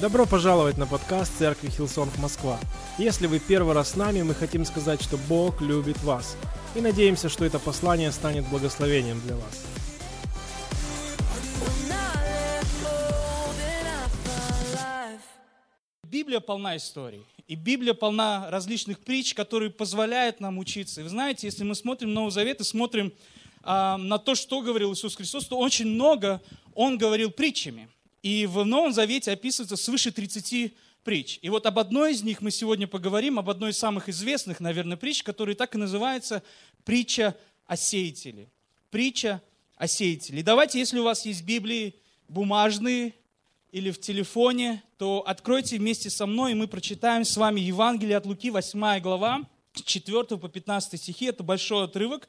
Добро пожаловать на подкаст Церкви Hillsong Москва. Если вы первый раз с нами, мы хотим сказать, что Бог любит вас. И надеемся, что это послание станет благословением для вас. Библия полна историй. И Библия полна различных притч, которые позволяют нам учиться. И вы знаете, если мы смотрим Новый Завет и смотрим на то, что говорил Иисус Христос, то очень много Он говорил притчами. И в Новом Завете описывается свыше 30 притч. И вот об одной из них мы сегодня поговорим, об одной из самых известных, наверное, притч, которая так и называется притча о сеятеле. Притча о сеятеле. Давайте, если у вас есть Библии бумажные или в телефоне, то откройте вместе со мной, и мы прочитаем с вами Евангелие от Луки, 8 глава, с 4 по 15 стихи. Это большой отрывок,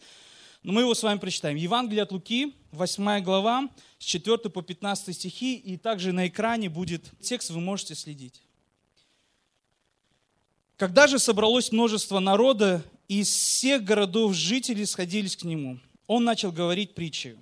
но мы его с вами прочитаем. Евангелие от Луки, 8 глава, с 4 по 15 стихи, и также на экране будет текст, вы можете следить. Когда же собралось множество народа, из всех городов жители сходились к нему, он начал говорить притчей.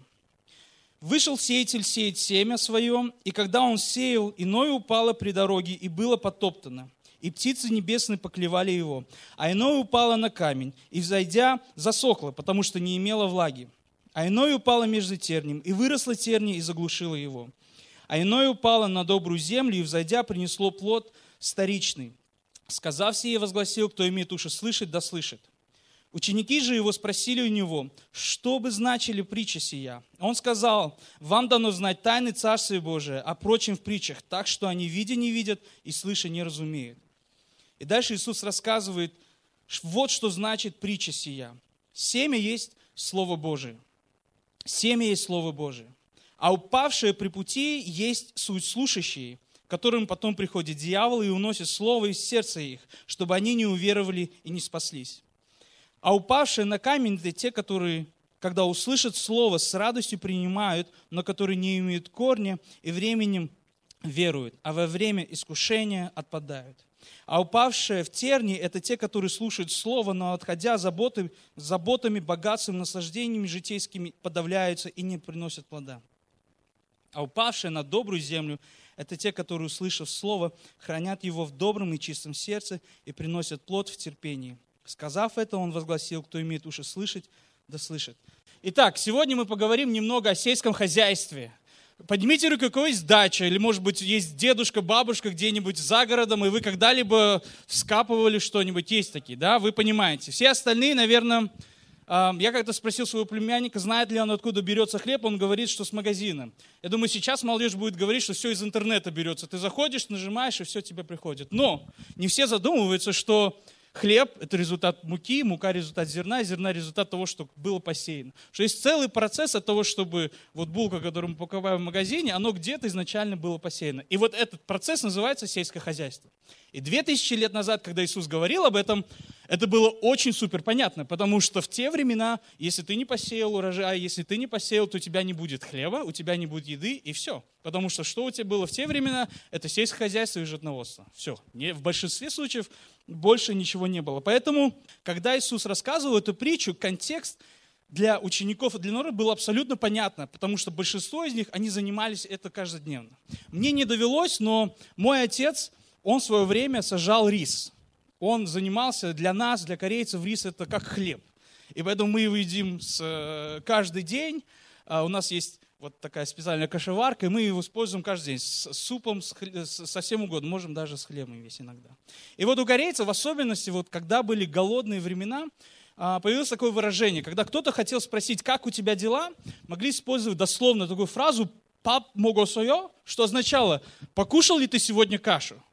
Вышел сеятель сеять семя свое, и когда он сеял, иное упало при дороге и было потоптано и птицы небесные поклевали его. А иное упало на камень, и, взойдя, засохло, потому что не имело влаги. А иное упало между тернием, и выросло терни, и заглушило его. А иное упало на добрую землю, и, взойдя, принесло плод старичный. Сказав сие, возгласил, кто имеет уши слышать, да слышит. Ученики же его спросили у него, что бы значили притча сия. Он сказал, вам дано знать тайны Царствия Божия, а прочим в притчах, так что они видя не видят и слыша не разумеют. И дальше Иисус рассказывает, вот что значит притча сия. Семя есть Слово Божие. Семя есть Слово Божие. А упавшее при пути есть суть слушающие, которым потом приходит дьявол и уносит Слово из сердца их, чтобы они не уверовали и не спаслись. А упавшие на камень – это те, которые, когда услышат Слово, с радостью принимают, но которые не имеют корня и временем веруют, а во время искушения отпадают. А упавшие в терни – это те, которые слушают Слово, но отходя заботы, заботами, богатством, наслаждениями житейскими подавляются и не приносят плода. А упавшие на добрую землю – это те, которые, услышав Слово, хранят его в добром и чистом сердце и приносят плод в терпении. Сказав это, он возгласил, кто имеет уши слышать, да слышит. Итак, сегодня мы поговорим немного о сельском хозяйстве – Поднимите руку, у кого есть дача, или, может быть, есть дедушка, бабушка где-нибудь за городом, и вы когда-либо вскапывали что-нибудь, есть такие, да, вы понимаете. Все остальные, наверное, я как-то спросил своего племянника, знает ли он, откуда берется хлеб, он говорит, что с магазина. Я думаю, сейчас молодежь будет говорить, что все из интернета берется. Ты заходишь, нажимаешь, и все тебе приходит. Но не все задумываются, что Хлеб – это результат муки, мука – результат зерна, зерна – результат того, что было посеяно. Что есть целый процесс от того, чтобы вот булка, которую мы покупаем в магазине, оно где-то изначально было посеяно. И вот этот процесс называется сельское хозяйство. И две тысячи лет назад, когда Иисус говорил об этом, это было очень супер понятно, потому что в те времена, если ты не посеял урожай, если ты не посеял, то у тебя не будет хлеба, у тебя не будет еды, и все. Потому что что у тебя было в те времена, это сельское хозяйство и животноводство. Все. Не, в большинстве случаев больше ничего не было. Поэтому, когда Иисус рассказывал эту притчу, контекст для учеников и для народа было абсолютно понятно, потому что большинство из них, они занимались это каждодневно. Мне не довелось, но мой отец, он в свое время сажал рис. Он занимался для нас, для корейцев, рис это как хлеб. И поэтому мы его едим с, э, каждый день. А у нас есть вот такая специальная кашеварка, и мы его используем каждый день с супом, с, с, со всем угодно, можем даже с хлебом весь иногда. И вот у корейцев, в особенности, вот когда были голодные времена, а, появилось такое выражение, когда кто-то хотел спросить, как у тебя дела, могли использовать дословно такую фразу «пап могосойо», что означало «покушал ли ты сегодня кашу?».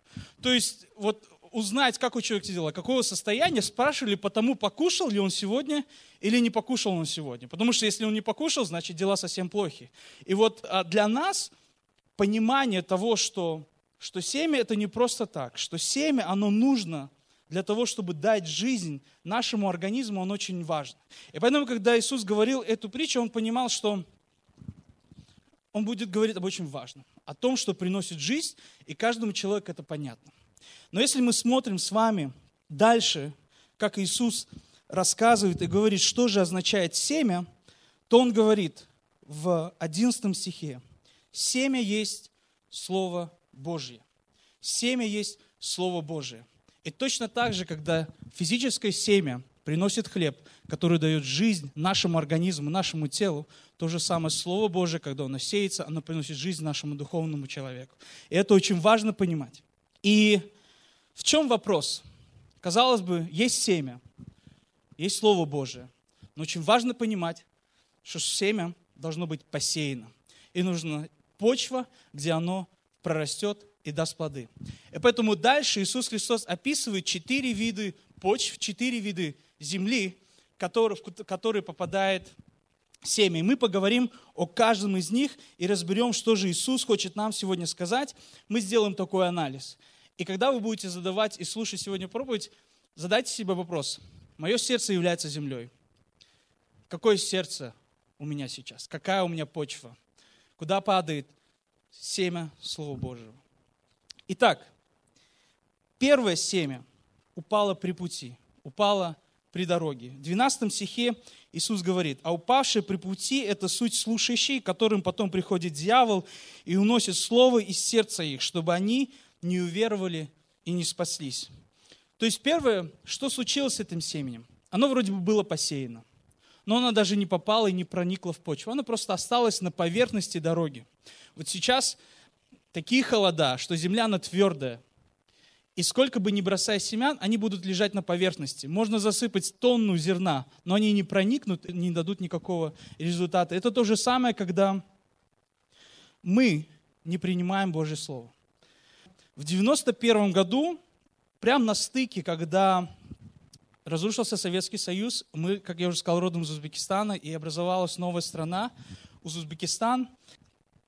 То есть вот узнать, как у человека дела, какого состояния, спрашивали потому, покушал ли он сегодня или не покушал он сегодня. Потому что если он не покушал, значит дела совсем плохи. И вот а, для нас понимание того, что, что семя это не просто так, что семя, оно нужно для того, чтобы дать жизнь нашему организму, он очень важно. И поэтому, когда Иисус говорил эту притчу, он понимал, что он будет говорить об очень важном, о том, что приносит жизнь, и каждому человеку это понятно. Но если мы смотрим с вами дальше, как Иисус рассказывает и говорит, что же означает семя, то Он говорит, в 11 стихе. Семя есть Слово Божье. Семя есть Слово Божие. И точно так же, когда физическое семя приносит хлеб, который дает жизнь нашему организму, нашему телу, то же самое Слово Божие, когда оно сеется, оно приносит жизнь нашему духовному человеку. И это очень важно понимать. И в чем вопрос? Казалось бы, есть семя, есть Слово Божие. Но очень важно понимать, что семя должно быть посеяно. И нужна почва, где оно прорастет и даст плоды. И поэтому дальше Иисус Христос описывает четыре вида почв, четыре вида земли, в которые попадает семя. И мы поговорим о каждом из них и разберем, что же Иисус хочет нам сегодня сказать. Мы сделаем такой анализ. И когда вы будете задавать и слушать сегодня проповедь, задайте себе вопрос. Мое сердце является землей. Какое сердце у меня сейчас? Какая у меня почва? Куда падает семя Слова Божьего? Итак, первое семя упало при пути, упало при дороге. В 12 стихе Иисус говорит, а упавшие при пути – это суть слушающие, которым потом приходит дьявол и уносит слово из сердца их, чтобы они не уверовали и не спаслись. То есть первое, что случилось с этим семенем? Оно вроде бы было посеяно, но оно даже не попало и не проникло в почву. Оно просто осталось на поверхности дороги. Вот сейчас такие холода, что земля она твердая. И сколько бы ни бросая семян, они будут лежать на поверхности. Можно засыпать тонну зерна, но они не проникнут, не дадут никакого результата. Это то же самое, когда мы не принимаем Божье Слово. В 91 году, прямо на стыке, когда разрушился Советский Союз, мы, как я уже сказал, родом из Узбекистана, и образовалась новая страна, Узбекистан.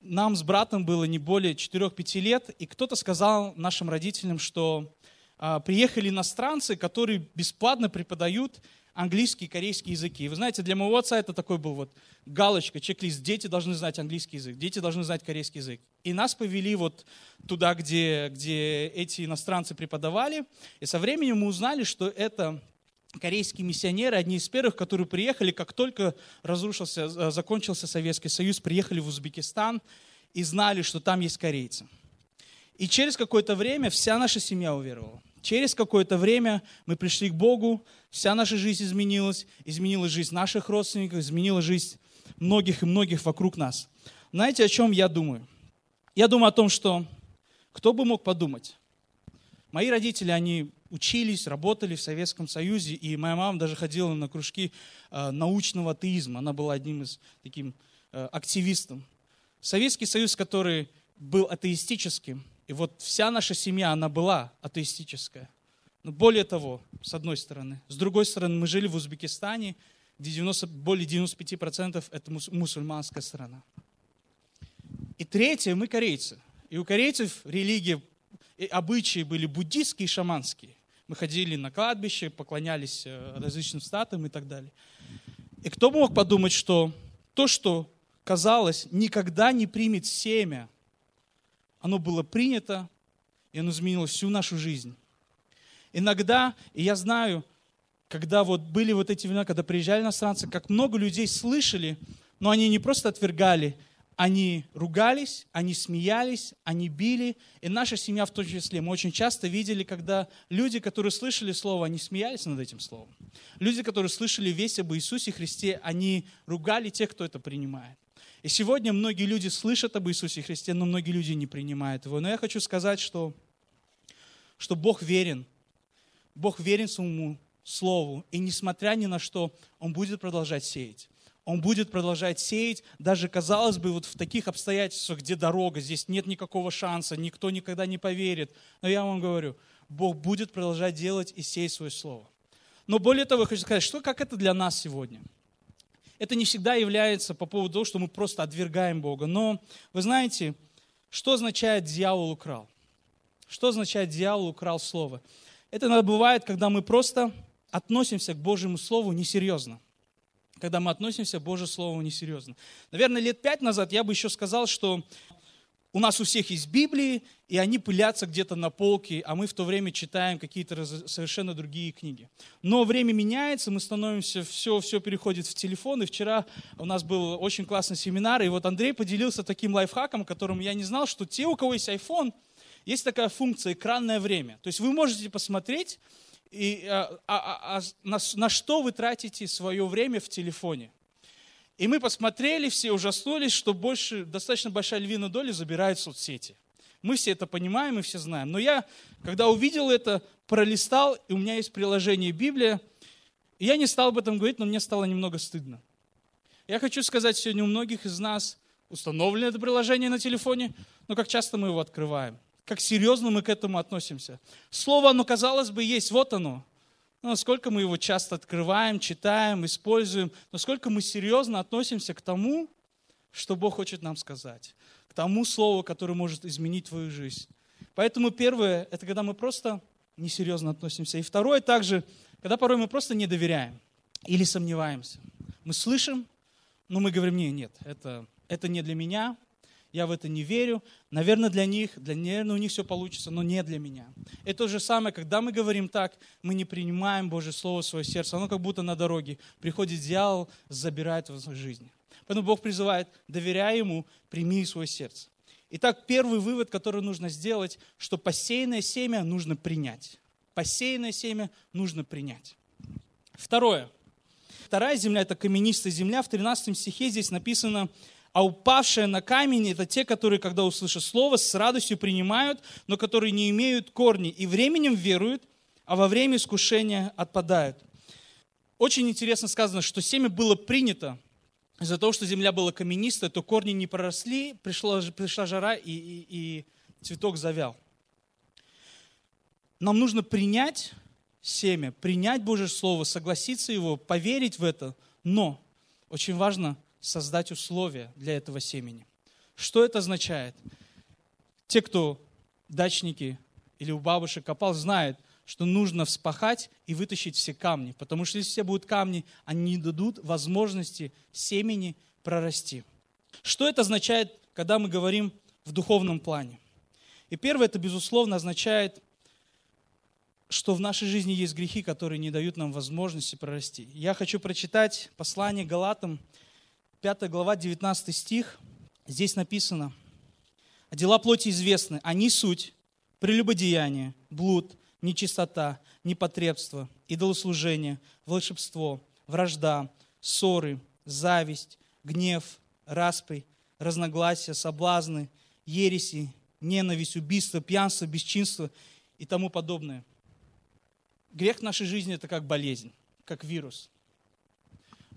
Нам с братом было не более 4-5 лет, и кто-то сказал нашим родителям, что а, приехали иностранцы, которые бесплатно преподают английский корейский языки. И вы знаете, для моего отца это такой был вот галочка, чек-лист. Дети должны знать английский язык, дети должны знать корейский язык. И нас повели вот туда, где, где эти иностранцы преподавали. И со временем мы узнали, что это корейские миссионеры, одни из первых, которые приехали, как только разрушился, э, закончился Советский Союз, приехали в Узбекистан и знали, что там есть корейцы. И через какое-то время вся наша семья уверовала. Через какое-то время мы пришли к Богу, вся наша жизнь изменилась, изменилась жизнь наших родственников, изменилась жизнь многих и многих вокруг нас. Знаете, о чем я думаю? Я думаю о том, что кто бы мог подумать? Мои родители, они учились, работали в Советском Союзе, и моя мама даже ходила на кружки э, научного атеизма. Она была одним из таким э, активистом. Советский Союз, который был атеистическим, и вот вся наша семья, она была атеистическая. Но более того, с одной стороны. С другой стороны, мы жили в Узбекистане, где 90, более 95% это мусульманская страна. И третье, мы корейцы. И у корейцев религия, и обычаи были буддистские и шаманские. Мы ходили на кладбище, поклонялись э, различным статуям и так далее. И кто мог подумать, что то, что казалось, никогда не примет семя оно было принято, и оно изменило всю нашу жизнь. Иногда, и я знаю, когда вот были вот эти времена, когда приезжали иностранцы, как много людей слышали, но они не просто отвергали, они ругались, они смеялись, они били. И наша семья в том числе. Мы очень часто видели, когда люди, которые слышали Слово, они смеялись над этим Словом. Люди, которые слышали весть об Иисусе Христе, они ругали тех, кто это принимает. И сегодня многие люди слышат об Иисусе Христе, но многие люди не принимают его. Но я хочу сказать, что, что Бог верен. Бог верен своему Слову. И несмотря ни на что, Он будет продолжать сеять. Он будет продолжать сеять, даже, казалось бы, вот в таких обстоятельствах, где дорога, здесь нет никакого шанса, никто никогда не поверит. Но я вам говорю, Бог будет продолжать делать и сеять свое Слово. Но более того, я хочу сказать, что как это для нас сегодня – это не всегда является по поводу того, что мы просто отвергаем Бога. Но вы знаете, что означает «дьявол украл»? Что означает «дьявол украл слово»? Это бывает, когда мы просто относимся к Божьему Слову несерьезно. Когда мы относимся к Божьему Слову несерьезно. Наверное, лет пять назад я бы еще сказал, что у нас у всех есть Библии, и они пылятся где-то на полке, а мы в то время читаем какие-то совершенно другие книги. Но время меняется, мы становимся, все, все переходит в телефон, и вчера у нас был очень классный семинар, и вот Андрей поделился таким лайфхаком, которым я не знал, что те, у кого есть iPhone, есть такая функция экранное время. То есть вы можете посмотреть, и, а, а, а, на, на что вы тратите свое время в телефоне. И мы посмотрели, все ужаснулись, что больше, достаточно большая львиная доля забирает соцсети. Мы все это понимаем и все знаем. Но я, когда увидел это, пролистал, и у меня есть приложение Библия, и я не стал об этом говорить, но мне стало немного стыдно. Я хочу сказать, сегодня у многих из нас установлено это приложение на телефоне, но как часто мы его открываем? Как серьезно мы к этому относимся? Слово, оно, казалось бы, есть, вот оно. Ну, насколько мы его часто открываем, читаем, используем, насколько мы серьезно относимся к тому, что Бог хочет нам сказать, к тому слову, которое может изменить твою жизнь. Поэтому первое, это когда мы просто несерьезно относимся. И второе также, когда порой мы просто не доверяем или сомневаемся. Мы слышим, но мы говорим, нет, нет, это, это не для меня, я в это не верю. Наверное, для них, для, наверное, у них все получится, но не для меня. Это то же самое, когда мы говорим так, мы не принимаем Божье Слово в свое сердце. Оно как будто на дороге. Приходит дьявол, забирает в жизни. Поэтому Бог призывает, доверяй Ему, прими свое сердце. Итак, первый вывод, который нужно сделать, что посеянное семя нужно принять. Посеянное семя нужно принять. Второе. Вторая земля – это каменистая земля. В 13 стихе здесь написано, а упавшие на камень – это те, которые, когда услышат слово, с радостью принимают, но которые не имеют корней и временем веруют, а во время искушения отпадают. Очень интересно сказано, что семя было принято из-за того, что земля была каменистая, то корни не проросли, пришла, пришла жара и, и, и цветок завял. Нам нужно принять семя, принять Божье Слово, согласиться его, поверить в это, но очень важно – создать условия для этого семени. Что это означает? Те, кто дачники или у бабушек копал, знают, что нужно вспахать и вытащить все камни. Потому что если все будут камни, они не дадут возможности семени прорасти. Что это означает, когда мы говорим в духовном плане? И первое, это, безусловно, означает, что в нашей жизни есть грехи, которые не дают нам возможности прорасти. Я хочу прочитать послание Галатам, 5 глава, 19 стих, здесь написано, «А дела плоти известны, они суть, прелюбодеяние, блуд, нечистота, непотребство, идолослужение, волшебство, вражда, ссоры, зависть, гнев, распри, разногласия, соблазны, ереси, ненависть, убийство, пьянство, бесчинство и тому подобное. Грех в нашей жизни – это как болезнь, как вирус –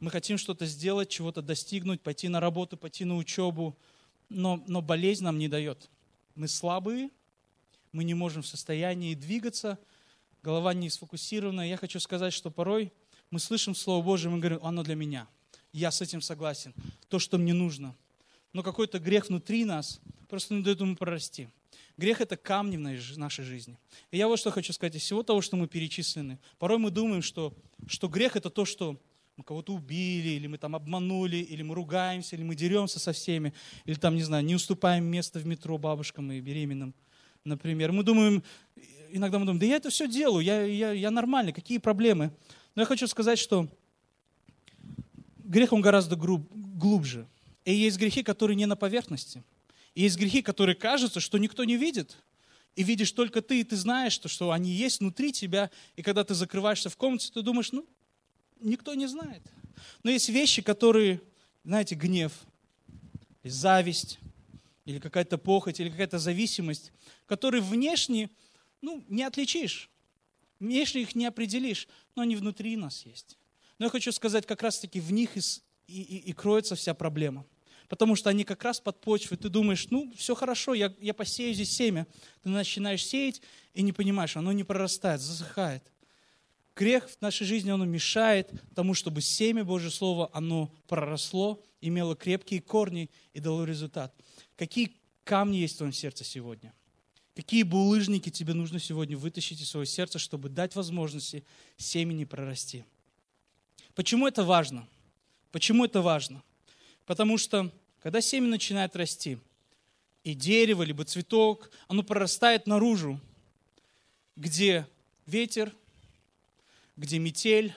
мы хотим что-то сделать, чего-то достигнуть, пойти на работу, пойти на учебу, но, но болезнь нам не дает. Мы слабые, мы не можем в состоянии двигаться, голова не сфокусирована. Я хочу сказать, что порой мы слышим Слово Божье, мы говорим, оно для меня. Я с этим согласен. То, что мне нужно. Но какой-то грех внутри нас просто не дает ему прорасти. Грех – это камни в нашей жизни. И я вот что хочу сказать. Из всего того, что мы перечислены, порой мы думаем, что, что грех – это то, что мы кого-то убили, или мы там обманули, или мы ругаемся, или мы деремся со всеми, или там, не знаю, не уступаем место в метро бабушкам и беременным, например. Мы думаем, иногда мы думаем, да я это все делаю, я, я, я нормальный, какие проблемы? Но я хочу сказать, что грех, он гораздо груб, глубже. И есть грехи, которые не на поверхности. И есть грехи, которые кажутся, что никто не видит. И видишь только ты, и ты знаешь, что, что они есть внутри тебя. И когда ты закрываешься в комнате, ты думаешь, ну, никто не знает. Но есть вещи, которые, знаете, гнев, зависть, или какая-то похоть, или какая-то зависимость, которые внешне ну, не отличишь. Внешне их не определишь, но они внутри нас есть. Но я хочу сказать, как раз-таки в них и, и, и кроется вся проблема. Потому что они как раз под почвой. Ты думаешь, ну, все хорошо, я, я посею здесь семя. Ты начинаешь сеять и не понимаешь, оно не прорастает, засыхает. Грех в нашей жизни, он мешает тому, чтобы семя Божье Слово, оно проросло, имело крепкие корни и дало результат. Какие камни есть в твоем сердце сегодня? Какие булыжники тебе нужно сегодня вытащить из своего сердца, чтобы дать возможности семени прорасти? Почему это важно? Почему это важно? Потому что, когда семя начинает расти, И дерево, либо цветок, оно прорастает наружу, где ветер, где метель,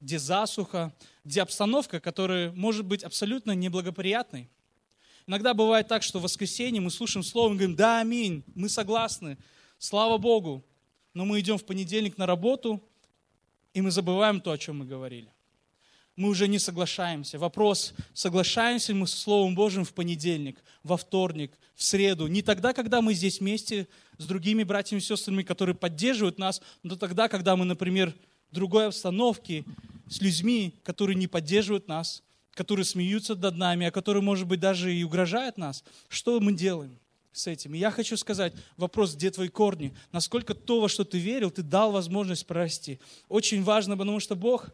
где засуха, где обстановка, которая может быть абсолютно неблагоприятной. Иногда бывает так, что в воскресенье мы слушаем слово и говорим, да, аминь, мы согласны, слава Богу. Но мы идем в понедельник на работу, и мы забываем то, о чем мы говорили. Мы уже не соглашаемся. Вопрос, соглашаемся мы с Словом Божьим в понедельник, во вторник, в среду. Не тогда, когда мы здесь вместе с другими братьями и сестрами, которые поддерживают нас, но тогда, когда мы, например, в другой обстановке, с людьми, которые не поддерживают нас, которые смеются над нами, а которые, может быть, даже и угрожают нас. Что мы делаем? с этим. И я хочу сказать, вопрос, где твои корни? Насколько то, во что ты верил, ты дал возможность прорасти. Очень важно, потому что Бог,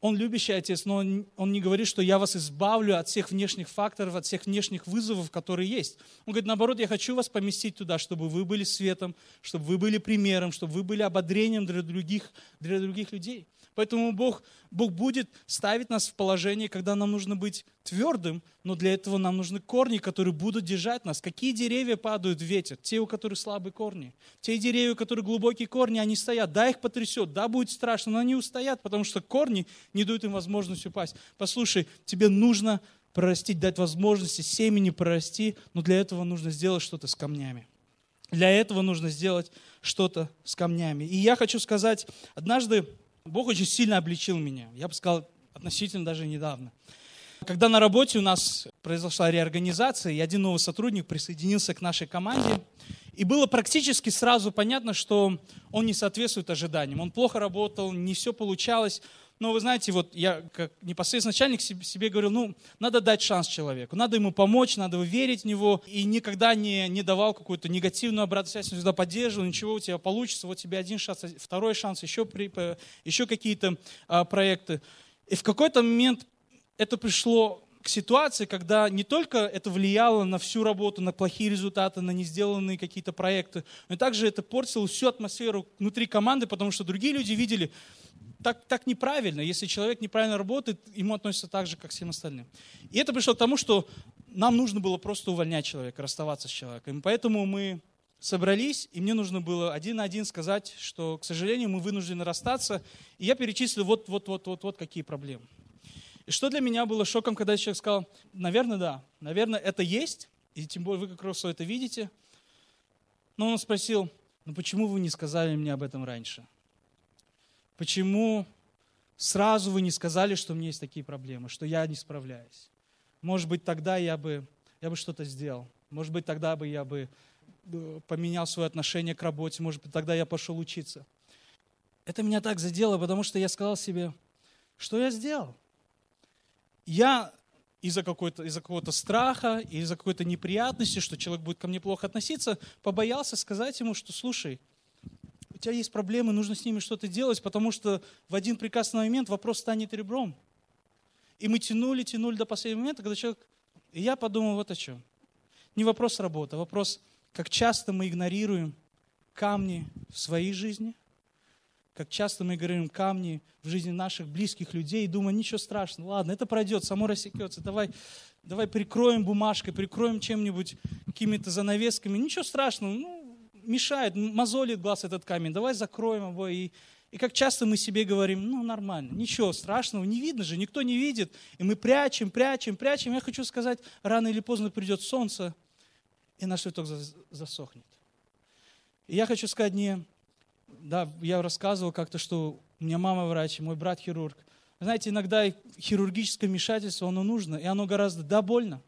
Он любящий Отец, но Он, не говорит, что я вас избавлю от всех внешних факторов, от всех внешних вызовов, которые есть. Он говорит, наоборот, я хочу вас поместить туда, чтобы вы были светом, чтобы вы были примером, чтобы вы были ободрением для других, для других людей. Поэтому Бог, Бог будет ставить нас в положение, когда нам нужно быть твердым, но для этого нам нужны корни, которые будут держать нас. Какие деревья падают в ветер? Те, у которых слабые корни. Те деревья, у которых глубокие корни, они стоят. Да, их потрясет, да, будет страшно, но они устоят, потому что корни не дают им возможность упасть. Послушай, тебе нужно прорастить, дать возможности семени прорасти, но для этого нужно сделать что-то с камнями. Для этого нужно сделать что-то с камнями. И я хочу сказать, однажды Бог очень сильно обличил меня. Я бы сказал, относительно даже недавно. Когда на работе у нас произошла реорганизация, и один новый сотрудник присоединился к нашей команде, и было практически сразу понятно, что он не соответствует ожиданиям. Он плохо работал, не все получалось. Но вы знаете, вот я как непосредственно начальник себе говорил, ну, надо дать шанс человеку, надо ему помочь, надо верить в него. И никогда не, не давал какую-то негативную обратную связь, всегда поддерживал, ничего у тебя получится, вот тебе один шанс, второй шанс, еще, еще какие-то а, проекты. И в какой-то момент это пришло к ситуации, когда не только это влияло на всю работу, на плохие результаты, на не сделанные какие-то проекты, но также это портило всю атмосферу внутри команды, потому что другие люди видели, так, так неправильно. Если человек неправильно работает, ему относятся так же, как всем остальным. И это пришло к тому, что нам нужно было просто увольнять человека, расставаться с человеком. И поэтому мы собрались, и мне нужно было один на один сказать, что, к сожалению, мы вынуждены расстаться. И я перечислил вот, вот, вот, вот, вот какие проблемы. И что для меня было шоком, когда человек сказал, наверное, да, наверное, это есть, и тем более вы как раз это видите. Но он спросил, ну почему вы не сказали мне об этом раньше? Почему сразу вы не сказали, что у меня есть такие проблемы, что я не справляюсь? Может быть, тогда я бы, я бы что-то сделал. Может быть, тогда бы я бы э, поменял свое отношение к работе. Может быть, тогда я пошел учиться. Это меня так задело, потому что я сказал себе, что я сделал? Я из-за какого-то из какого страха, из-за какой-то неприятности, что человек будет ко мне плохо относиться, побоялся сказать ему, что слушай, у тебя есть проблемы, нужно с ними что-то делать, потому что в один прекрасный момент вопрос станет ребром. И мы тянули, тянули до последнего момента, когда человек... И я подумал вот о чем. Не вопрос работы, а вопрос, как часто мы игнорируем камни в своей жизни, как часто мы игнорируем камни в жизни наших близких людей и думаем, ничего страшного, ладно, это пройдет, само рассекется, давай, давай прикроем бумажкой, прикроем чем-нибудь, какими-то занавесками, ничего страшного, ну, мешает, мозолит глаз этот камень, давай закроем его. И, и как часто мы себе говорим, ну нормально, ничего страшного, не видно же, никто не видит. И мы прячем, прячем, прячем. Я хочу сказать, рано или поздно придет солнце, и наш цветок засохнет. И я хочу сказать не, да, я рассказывал как-то, что у меня мама врач, мой брат хирург. Знаете, иногда хирургическое вмешательство, оно нужно, и оно гораздо, да, больно.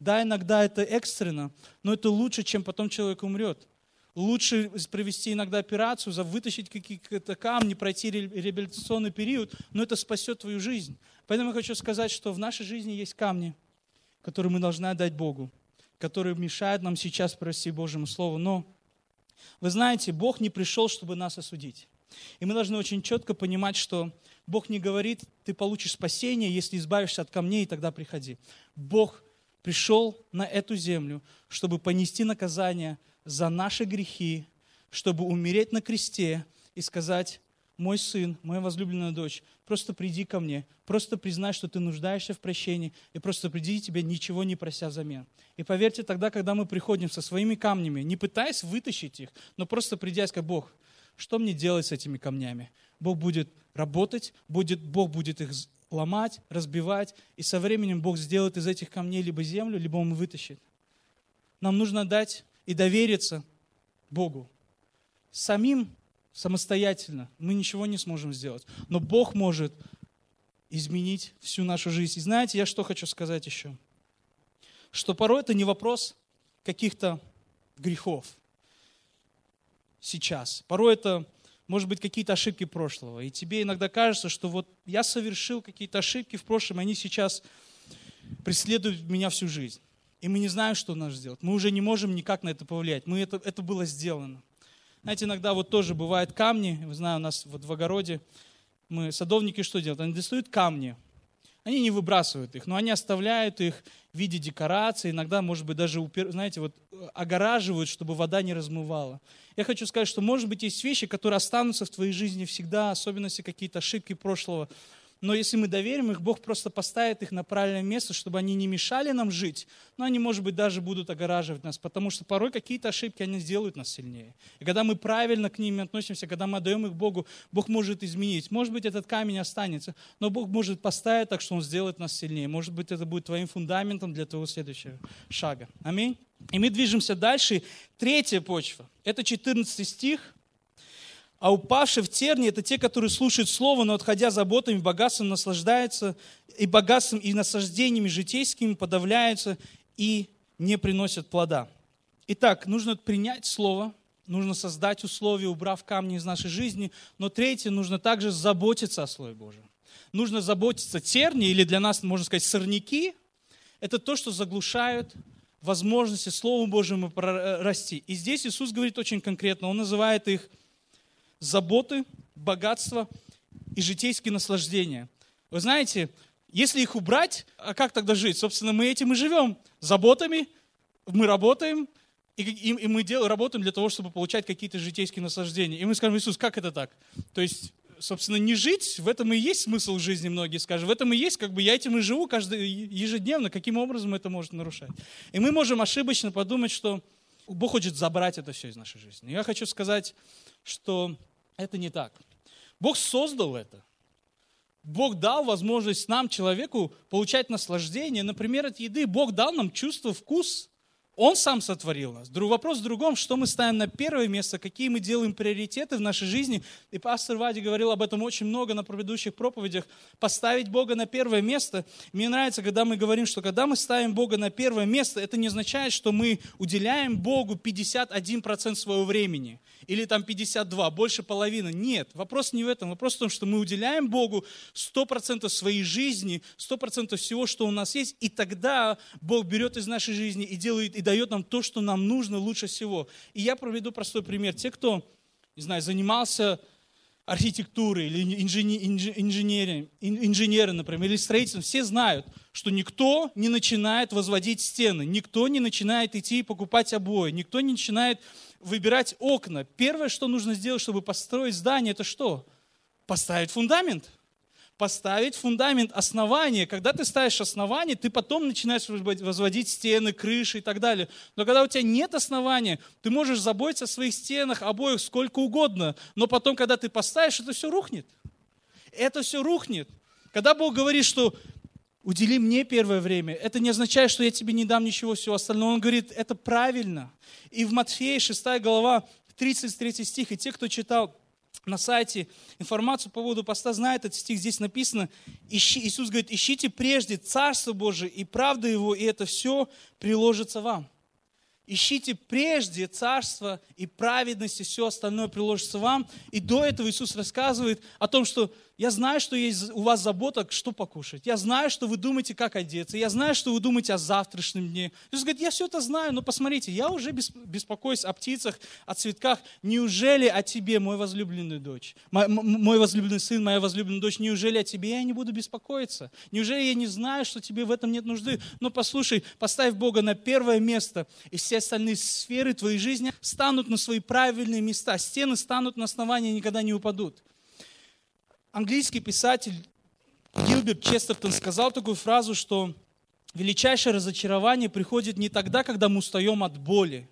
Да, иногда это экстренно, но это лучше, чем потом человек умрет. Лучше провести иногда операцию, вытащить какие-то камни, пройти реабилитационный период, но это спасет твою жизнь. Поэтому я хочу сказать, что в нашей жизни есть камни, которые мы должны отдать Богу, которые мешают нам сейчас просить Божьему Слову. Но вы знаете, Бог не пришел, чтобы нас осудить. И мы должны очень четко понимать, что Бог не говорит, ты получишь спасение, если избавишься от камней, и тогда приходи. Бог пришел на эту землю, чтобы понести наказание за наши грехи, чтобы умереть на кресте и сказать, мой сын, моя возлюбленная дочь, просто приди ко мне, просто признай, что ты нуждаешься в прощении, и просто приди тебе, ничего не прося взамен. И поверьте, тогда, когда мы приходим со своими камнями, не пытаясь вытащить их, но просто придя сказать, Бог, что мне делать с этими камнями? Бог будет работать, будет, Бог будет их ломать, разбивать, и со временем Бог сделает из этих камней либо землю, либо Он вытащит. Нам нужно дать и довериться Богу. Самим самостоятельно мы ничего не сможем сделать, но Бог может изменить всю нашу жизнь. И знаете, я что хочу сказать еще? Что порой это не вопрос каких-то грехов сейчас. Порой это может быть, какие-то ошибки прошлого. И тебе иногда кажется, что вот я совершил какие-то ошибки в прошлом, и они сейчас преследуют меня всю жизнь. И мы не знаем, что нас сделать. Мы уже не можем никак на это повлиять. Мы это, это было сделано. Знаете, иногда вот тоже бывают камни. Вы знаете, у нас вот в огороде мы, садовники что делают? Они достают камни, они не выбрасывают их, но они оставляют их в виде декорации, иногда, может быть, даже, знаете, вот огораживают, чтобы вода не размывала. Я хочу сказать, что, может быть, есть вещи, которые останутся в твоей жизни всегда, особенно если какие-то ошибки прошлого но если мы доверим их, Бог просто поставит их на правильное место, чтобы они не мешали нам жить, но они, может быть, даже будут огораживать нас, потому что порой какие-то ошибки, они сделают нас сильнее. И когда мы правильно к ним относимся, когда мы отдаем их Богу, Бог может изменить. Может быть, этот камень останется, но Бог может поставить так, что Он сделает нас сильнее. Может быть, это будет твоим фундаментом для твоего следующего шага. Аминь. И мы движемся дальше. Третья почва. Это 14 стих. А упавшие в терни – это те, которые слушают Слово, но отходя заботами, богатством наслаждаются, и богатством, и наслаждениями житейскими подавляются и не приносят плода. Итак, нужно принять Слово, нужно создать условия, убрав камни из нашей жизни, но третье, нужно также заботиться о Слове Божьем. Нужно заботиться терни, или для нас, можно сказать, сорняки, это то, что заглушают возможности Слову Божьему расти. И здесь Иисус говорит очень конкретно, Он называет их – заботы, богатство и житейские наслаждения. Вы знаете, если их убрать, а как тогда жить? Собственно, мы этим и живем. Заботами, мы работаем, и, и, и мы дел, работаем для того, чтобы получать какие-то житейские наслаждения. И мы скажем, Иисус, как это так? То есть, собственно, не жить, в этом и есть смысл жизни, многие скажут. В этом и есть, как бы я этим и живу каждый, ежедневно. Каким образом это может нарушать? И мы можем ошибочно подумать, что Бог хочет забрать это все из нашей жизни. Я хочу сказать, что это не так. Бог создал это. Бог дал возможность нам, человеку, получать наслаждение. Например, от еды Бог дал нам чувство, вкус он сам сотворил нас. Вопрос в другом, что мы ставим на первое место, какие мы делаем приоритеты в нашей жизни. И пастор Вади говорил об этом очень много на предыдущих проповедях. Поставить Бога на первое место. Мне нравится, когда мы говорим, что когда мы ставим Бога на первое место, это не означает, что мы уделяем Богу 51% своего времени. Или там 52, больше половины. Нет, вопрос не в этом. Вопрос в том, что мы уделяем Богу 100% своей жизни, 100% всего, что у нас есть. И тогда Бог берет из нашей жизни и делает дает нам то, что нам нужно лучше всего. И я проведу простой пример. Те, кто, не знаю, занимался архитектурой или инженером, инженеры, например, или строительством, все знают, что никто не начинает возводить стены, никто не начинает идти и покупать обои, никто не начинает выбирать окна. Первое, что нужно сделать, чтобы построить здание, это что? Поставить фундамент – поставить фундамент, основание. Когда ты ставишь основание, ты потом начинаешь возводить стены, крыши и так далее. Но когда у тебя нет основания, ты можешь заботиться о своих стенах, обоих сколько угодно, но потом, когда ты поставишь, это все рухнет. Это все рухнет. Когда Бог говорит, что удели мне первое время, это не означает, что я тебе не дам ничего всего остального. Он говорит, это правильно. И в Матфея 6 глава, 33 стих, и те, кто читал на сайте информацию по поводу поста знает этот стих, здесь написано, ищи, Иисус говорит, ищите прежде Царство Божие и правду Его, и это все приложится вам. Ищите прежде царство и праведность, и все остальное приложится вам. И до этого Иисус рассказывает о том, что я знаю, что есть у вас забота, что покушать. Я знаю, что вы думаете, как одеться. Я знаю, что вы думаете о завтрашнем дне. Иисус говорит, я все это знаю, но посмотрите, я уже беспокоюсь о птицах, о цветках. Неужели о тебе, мой возлюбленный дочь, мой возлюбленный сын, моя возлюбленная дочь, неужели о тебе я не буду беспокоиться? Неужели я не знаю, что тебе в этом нет нужды? Но послушай, поставь Бога на первое место, и все остальные сферы твоей жизни станут на свои правильные места. Стены станут на основании, никогда не упадут. Английский писатель Гилберт Честертон сказал такую фразу, что величайшее разочарование приходит не тогда, когда мы устаем от боли,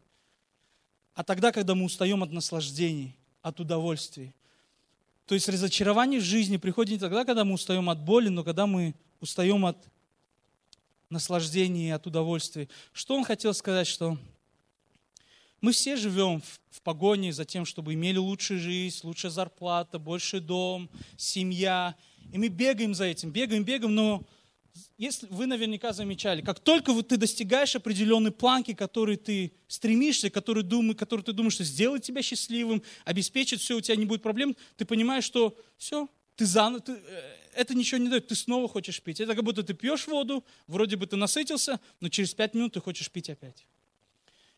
а тогда, когда мы устаем от наслаждений, от удовольствий. То есть разочарование в жизни приходит не тогда, когда мы устаем от боли, но когда мы устаем от наслаждений от удовольствий. Что он хотел сказать, что мы все живем в, погоне за тем, чтобы имели лучшую жизнь, лучшая зарплата, больше дом, семья. И мы бегаем за этим, бегаем, бегаем, но если вы наверняка замечали, как только ты достигаешь определенной планки, которой ты стремишься, который, думай, который ты думаешь, что сделает тебя счастливым, обеспечит все, у тебя не будет проблем, ты понимаешь, что все, ты заново, ты, э, это ничего не дает, ты снова хочешь пить. Это как будто ты пьешь воду, вроде бы ты насытился, но через пять минут ты хочешь пить опять.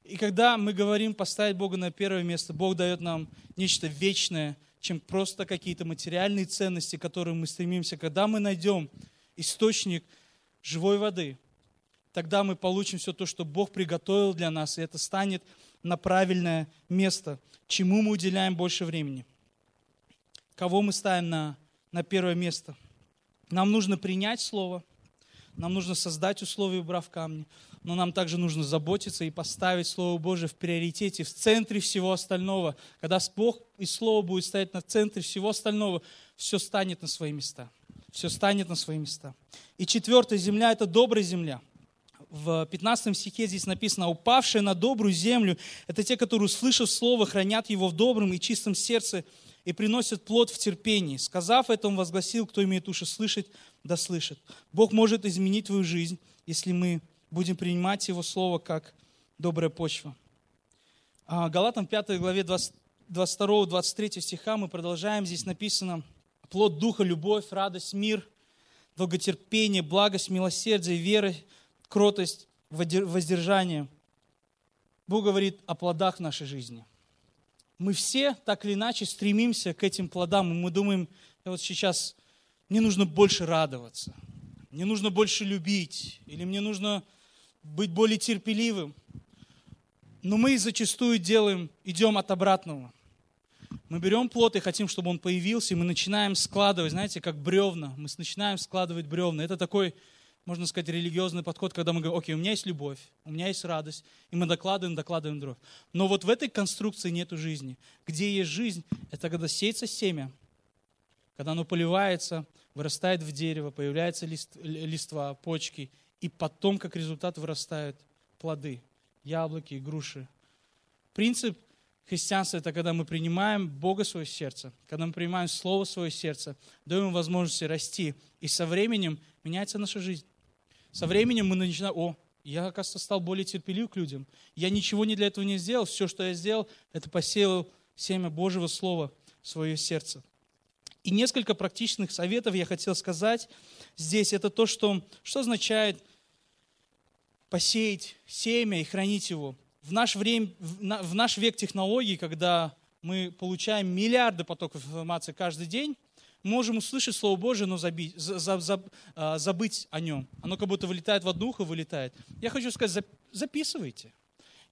И когда мы говорим поставить Бога на первое место, Бог дает нам нечто вечное, чем просто какие-то материальные ценности, к которым мы стремимся. Когда мы найдем источник живой воды, тогда мы получим все то, что Бог приготовил для нас, и это станет на правильное место, чему мы уделяем больше времени. Кого мы ставим на, на первое место? Нам нужно принять Слово, нам нужно создать условия, убрав камни, но нам также нужно заботиться и поставить Слово Божие в приоритете, в центре всего остального. Когда Бог и Слово будет стоять на центре всего остального, все станет на свои места. Все станет на свои места. И четвертая земля – это добрая земля. В 15 стихе здесь написано, «Упавшие на добрую землю – это те, которые, услышав Слово, хранят его в добром и чистом сердце и приносят плод в терпении. Сказав это, он возгласил, кто имеет уши слышать, да слышит». Бог может изменить твою жизнь, если мы будем принимать Его Слово как добрая почва. А, Галатам 5 главе 22-23 стиха мы продолжаем. Здесь написано плод Духа, любовь, радость, мир, долготерпение, благость, милосердие, вера, кротость, воздержание. Бог говорит о плодах нашей жизни. Мы все так или иначе стремимся к этим плодам, и мы думаем, вот сейчас мне нужно больше радоваться, мне нужно больше любить, или мне нужно быть более терпеливым. Но мы зачастую делаем, идем от обратного. Мы берем плод и хотим, чтобы он появился, и мы начинаем складывать, знаете, как бревна. Мы начинаем складывать бревна. Это такой, можно сказать, религиозный подход, когда мы говорим, окей, у меня есть любовь, у меня есть радость, и мы докладываем, докладываем дровь. Но вот в этой конструкции нету жизни. Где есть жизнь, это когда сеется семя, когда оно поливается, вырастает в дерево, появляются лист, листва, почки – и потом, как результат, вырастают плоды, яблоки, груши. Принцип христианства – это когда мы принимаем Бога в свое сердце, когда мы принимаем Слово в свое сердце, даем ему возможности расти, и со временем меняется наша жизнь. Со временем мы начинаем, о, я, оказывается, стал более терпелив к людям. Я ничего не для этого не сделал. Все, что я сделал, это посеял семя Божьего Слова в свое сердце. И несколько практичных советов я хотел сказать здесь. Это то, что, что означает посеять семя и хранить его. В наш, время, в наш век технологий, когда мы получаем миллиарды потоков информации каждый день, можем услышать Слово Божие, но забить, за, за, а, забыть о нем. Оно как будто вылетает в одно ухо, вылетает. Я хочу сказать, записывайте.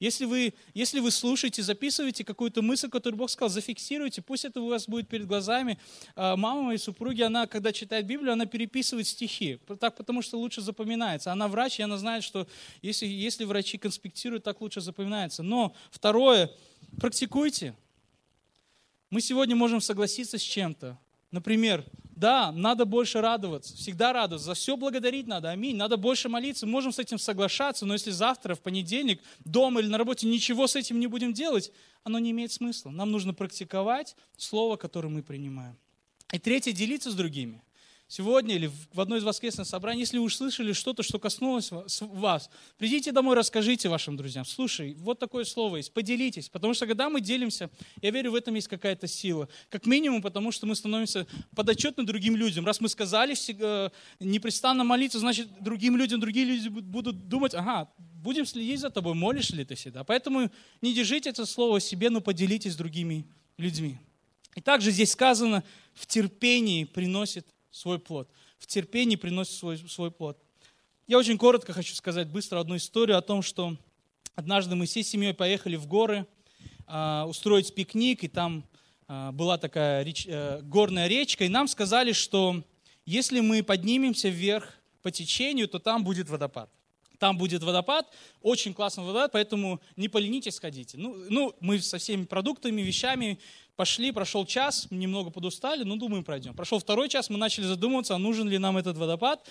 Если вы, если вы слушаете, записываете какую-то мысль, которую Бог сказал, зафиксируйте, пусть это у вас будет перед глазами. А, мама моей супруги, она, когда читает Библию, она переписывает стихи, так, потому что лучше запоминается. Она врач, и она знает, что если, если врачи конспектируют, так лучше запоминается. Но второе, практикуйте. Мы сегодня можем согласиться с чем-то. Например, да, надо больше радоваться, всегда радоваться, за все благодарить надо, аминь. Надо больше молиться, можем с этим соглашаться, но если завтра, в понедельник, дома или на работе ничего с этим не будем делать, оно не имеет смысла. Нам нужно практиковать слово, которое мы принимаем. И третье, делиться с другими сегодня или в одной из воскресных собраний, если вы услышали что-то, что коснулось вас, придите домой, расскажите вашим друзьям. Слушай, вот такое слово есть, поделитесь. Потому что когда мы делимся, я верю, в этом есть какая-то сила. Как минимум, потому что мы становимся подотчетны другим людям. Раз мы сказали э, непрестанно молиться, значит, другим людям, другие люди будут думать, ага, будем следить за тобой, молишь ли ты всегда. Поэтому не держите это слово себе, но поделитесь с другими людьми. И также здесь сказано, в терпении приносит свой плод. В терпении приносит свой, свой плод. Я очень коротко хочу сказать быстро одну историю о том, что однажды мы всей семьей поехали в горы а, устроить пикник, и там а, была такая реч, э, горная речка, и нам сказали, что если мы поднимемся вверх по течению, то там будет водопад. Там будет водопад, очень классный водопад, поэтому не поленитесь, сходите. Ну, ну, мы со всеми продуктами, вещами пошли, прошел час, немного подустали, ну, думаем, пройдем. Прошел второй час, мы начали задумываться, а нужен ли нам этот водопад.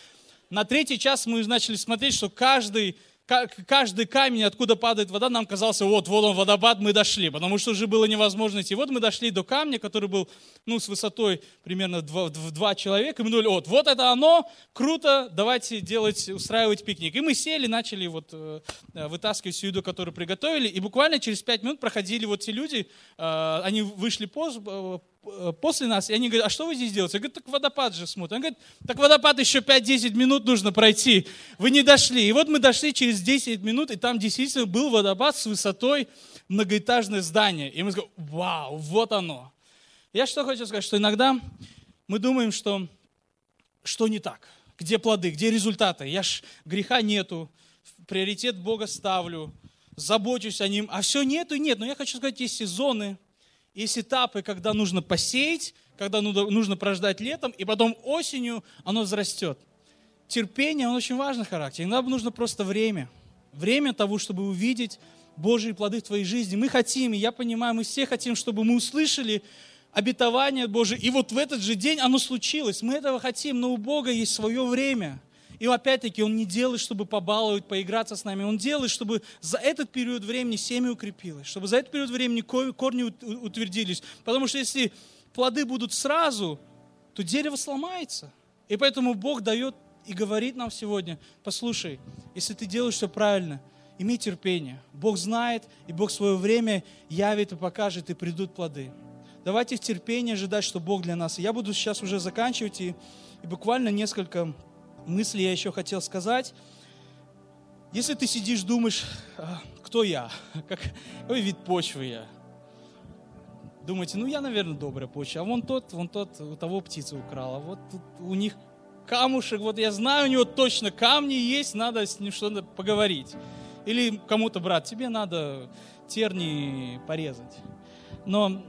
На третий час мы начали смотреть, что каждый каждый камень, откуда падает вода, нам казался, вот, вот он водопад, мы дошли, потому что уже было невозможно идти. Вот мы дошли до камня, который был, ну, с высотой примерно два, два человека, и мы думали, вот, вот это оно, круто, давайте делать, устраивать пикник. И мы сели, начали вот э, вытаскивать всю еду, которую приготовили, и буквально через пять минут проходили вот те люди, э, они вышли поз, э, Э, после нас, и они говорят, а что вы здесь делаете? Я говорю, так водопад же смотрим. Он говорит, так водопад еще 5-10 минут нужно пройти. Вы не дошли. И вот мы дошли через 10 минут, и там действительно был водопад с высотой многоэтажное здание. И мы сказали, вау, вот оно. Я что хочу сказать, что иногда мы думаем, что что не так, где плоды, где результаты. Я ж греха нету, приоритет Бога ставлю, забочусь о ним, а все нету и нет. Но я хочу сказать, есть сезоны, есть этапы, когда нужно посеять, когда нужно прождать летом, и потом осенью оно взрастет. Терпение, он очень важный характер. Иногда нужно просто время. Время того, чтобы увидеть Божьи плоды в твоей жизни. Мы хотим, и я понимаю, мы все хотим, чтобы мы услышали обетование Божие, и вот в этот же день оно случилось. Мы этого хотим, но у Бога есть свое время – и опять-таки он не делает, чтобы побаловать, поиграться с нами. Он делает, чтобы за этот период времени семя укрепилось, чтобы за этот период времени корни утвердились. Потому что если плоды будут сразу, то дерево сломается. И поэтому Бог дает и говорит нам сегодня, послушай, если ты делаешь все правильно, имей терпение. Бог знает, и Бог свое время явит и покажет, и придут плоды. Давайте в терпении ожидать, что Бог для нас. И я буду сейчас уже заканчивать, и, и буквально несколько мысли я еще хотел сказать. Если ты сидишь, думаешь, «А, кто я, как, какой вид почвы я, думаете, ну я, наверное, добрая почва, а вон тот, вон тот, у того птица украла, вот тут у них камушек, вот я знаю, у него точно камни есть, надо с ним что-то поговорить. Или кому-то, брат, тебе надо терни порезать. Но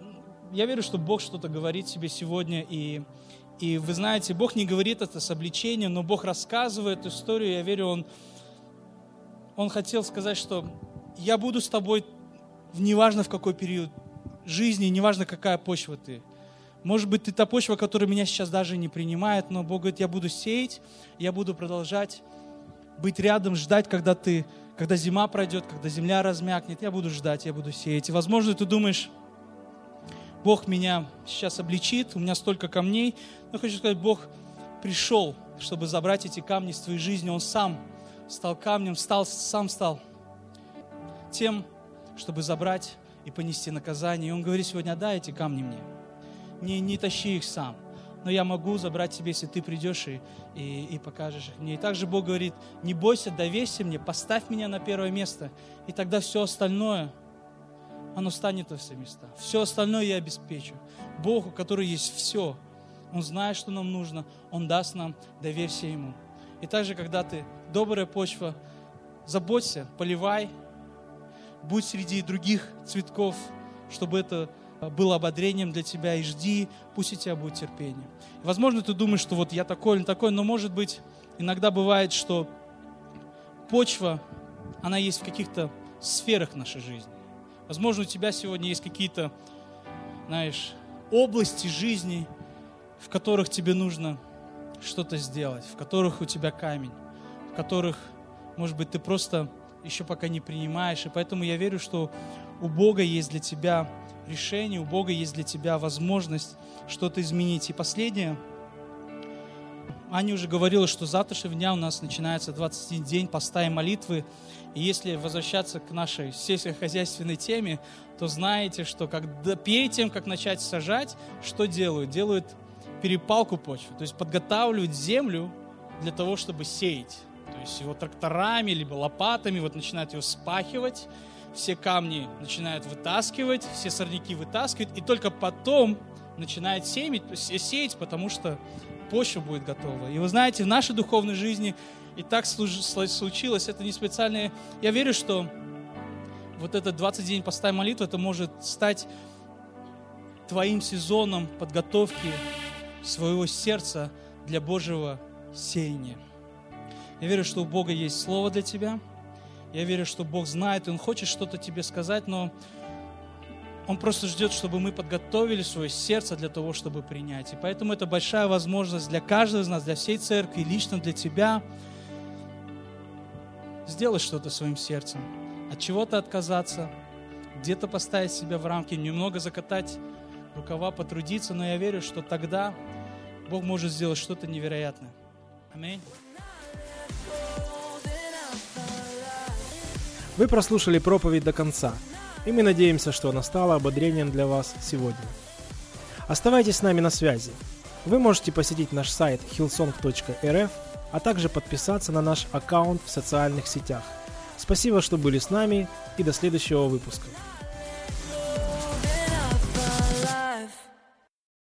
я верю, что Бог что-то говорит себе сегодня, и и вы знаете, Бог не говорит это с обличением, но Бог рассказывает историю. Я верю, Он, он хотел сказать, что я буду с тобой, неважно в какой период жизни, неважно какая почва ты. Может быть, ты та почва, которая меня сейчас даже не принимает, но Бог говорит, я буду сеять, я буду продолжать быть рядом, ждать, когда ты, когда зима пройдет, когда земля размякнет, я буду ждать, я буду сеять. И, возможно, ты думаешь, Бог меня сейчас обличит, у меня столько камней. Но хочу сказать, Бог пришел, чтобы забрать эти камни из твоей жизни. Он сам стал камнем, стал, сам стал тем, чтобы забрать и понести наказание. И Он говорит сегодня, отдай эти камни мне. Не, не тащи их сам. Но я могу забрать тебе, если ты придешь и, и, и покажешь их мне. И также Бог говорит, не бойся, доверься мне, поставь меня на первое место. И тогда все остальное – оно станет во все места. Все остальное я обеспечу. Бог, у которого есть все, Он знает, что нам нужно, Он даст нам, доверься Ему. И также, когда ты добрая почва, заботься, поливай, будь среди других цветков, чтобы это было ободрением для тебя, и жди, пусть у тебя будет терпение. Возможно, ты думаешь, что вот я такой или такой, но может быть, иногда бывает, что почва, она есть в каких-то сферах нашей жизни. Возможно, у тебя сегодня есть какие-то, знаешь, области жизни, в которых тебе нужно что-то сделать, в которых у тебя камень, в которых, может быть, ты просто еще пока не принимаешь. И поэтому я верю, что у Бога есть для тебя решение, у Бога есть для тебя возможность что-то изменить. И последнее, Аня уже говорила, что завтрашнего дня у нас начинается 21 день поста и молитвы. И если возвращаться к нашей сельскохозяйственной теме, то знаете, что когда, перед тем, как начать сажать, что делают? Делают перепалку почвы, то есть подготавливают землю для того, чтобы сеять. То есть его тракторами, либо лопатами вот начинают его спахивать, все камни начинают вытаскивать, все сорняки вытаскивают, и только потом начинает сеять, сеять, потому что почва будет готова. И вы знаете, в нашей духовной жизни и так случилось, это не специальное. Я верю, что вот этот 20 день поста молитвы, это может стать твоим сезоном подготовки своего сердца для Божьего сеяния. Я верю, что у Бога есть слово для тебя. Я верю, что Бог знает, и Он хочет что-то тебе сказать, но Он просто ждет, чтобы мы подготовили свое сердце для того, чтобы принять. И поэтому это большая возможность для каждого из нас, для всей церкви, лично для тебя, сделать что-то своим сердцем, от чего-то отказаться, где-то поставить себя в рамки, немного закатать рукава, потрудиться, но я верю, что тогда Бог может сделать что-то невероятное. Аминь. Вы прослушали проповедь до конца, и мы надеемся, что она стала ободрением для вас сегодня. Оставайтесь с нами на связи. Вы можете посетить наш сайт hillsong.rf, а также подписаться на наш аккаунт в социальных сетях. Спасибо, что были с нами, и до следующего выпуска.